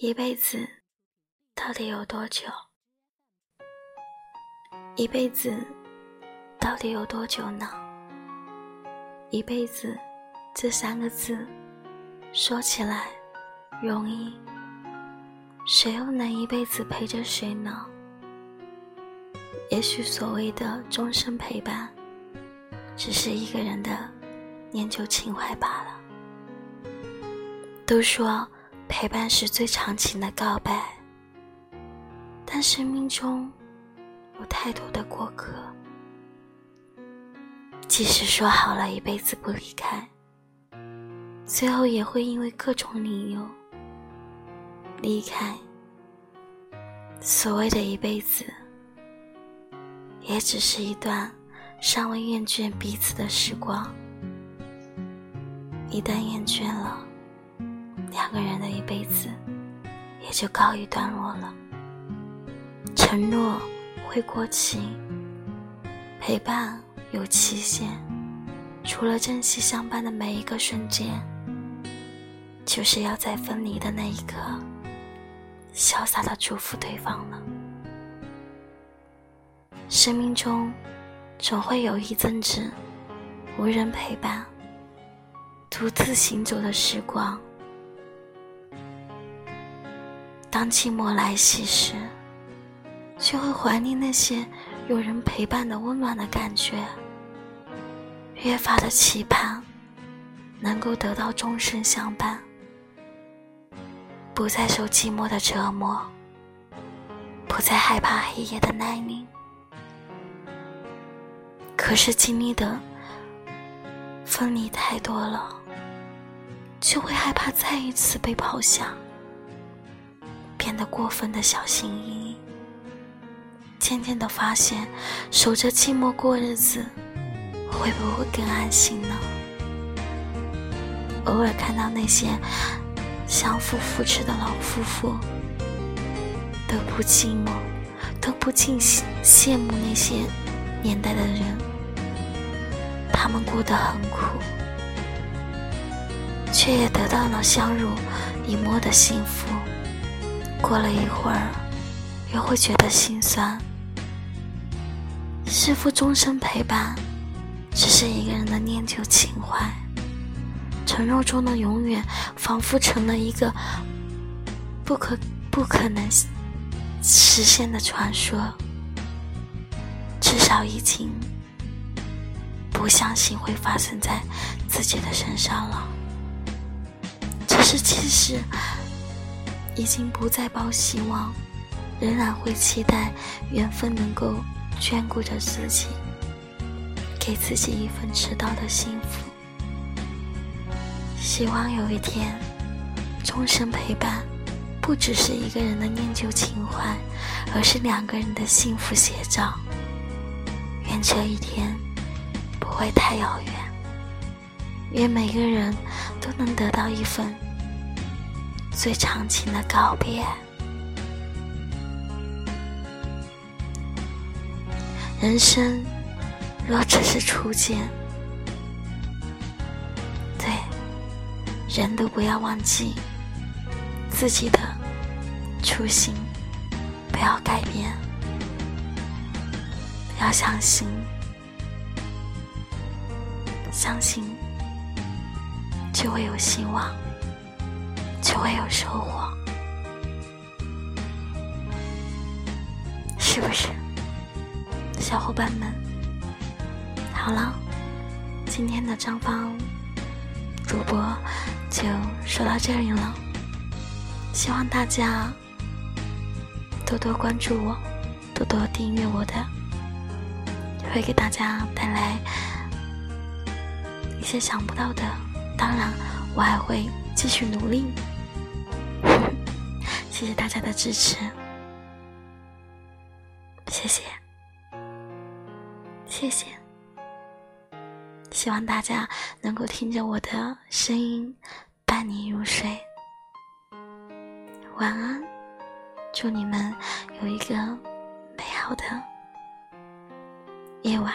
一辈子到底有多久？一辈子到底有多久呢？一辈子这三个字说起来容易，谁又能一辈子陪着谁呢？也许所谓的终身陪伴，只是一个人的念旧情怀罢了。都说。陪伴是最长情的告白，但生命中有太多的过客，即使说好了一辈子不离开，最后也会因为各种理由离开。所谓的一辈子，也只是一段尚未厌倦彼此的时光，一旦厌倦了。两个人的一辈子也就告一段落了。承诺会过期，陪伴有期限，除了珍惜相伴的每一个瞬间，就是要在分离的那一刻，潇洒的祝福对方了。生命中总会有一阵子无人陪伴，独自行走的时光。当寂寞来袭时，就会怀念那些有人陪伴的温暖的感觉，越发的期盼能够得到终身相伴，不再受寂寞的折磨，不再害怕黑夜的来临。可是经历的分离太多了，就会害怕再一次被抛下。变得过分的小心翼翼，渐渐的发现，守着寂寞过日子，会不会更安心呢？偶尔看到那些相互扶持的老夫妇，都不寂寞，都不禁羡慕那些年代的人，他们过得很苦，却也得到了相濡以沫的幸福。过了一会儿，又会觉得心酸。是否终身陪伴，只是一个人的念旧情怀？承诺中的永远，仿佛成了一个不可不可能实现的传说。至少已经不相信会发生在自己的身上了。只是其实。已经不再抱希望，仍然会期待缘分能够眷顾着自己，给自己一份迟到的幸福。希望有一天，终身陪伴，不只是一个人的念旧情怀，而是两个人的幸福写照。愿这一天不会太遥远，愿每个人都能得到一份。最长情的告别。人生若只是初见，对，人都不要忘记自己的初心，不要改变，要相信，相信就会有希望。就会有收获，是不是，小伙伴们？好了，今天的张芳主播就说到这里了，希望大家多多关注我，多多订阅我的，会给大家带来一些想不到的。当然，我还会继续努力。谢谢大家的支持，谢谢，谢谢。希望大家能够听着我的声音伴你入睡。晚安，祝你们有一个美好的夜晚。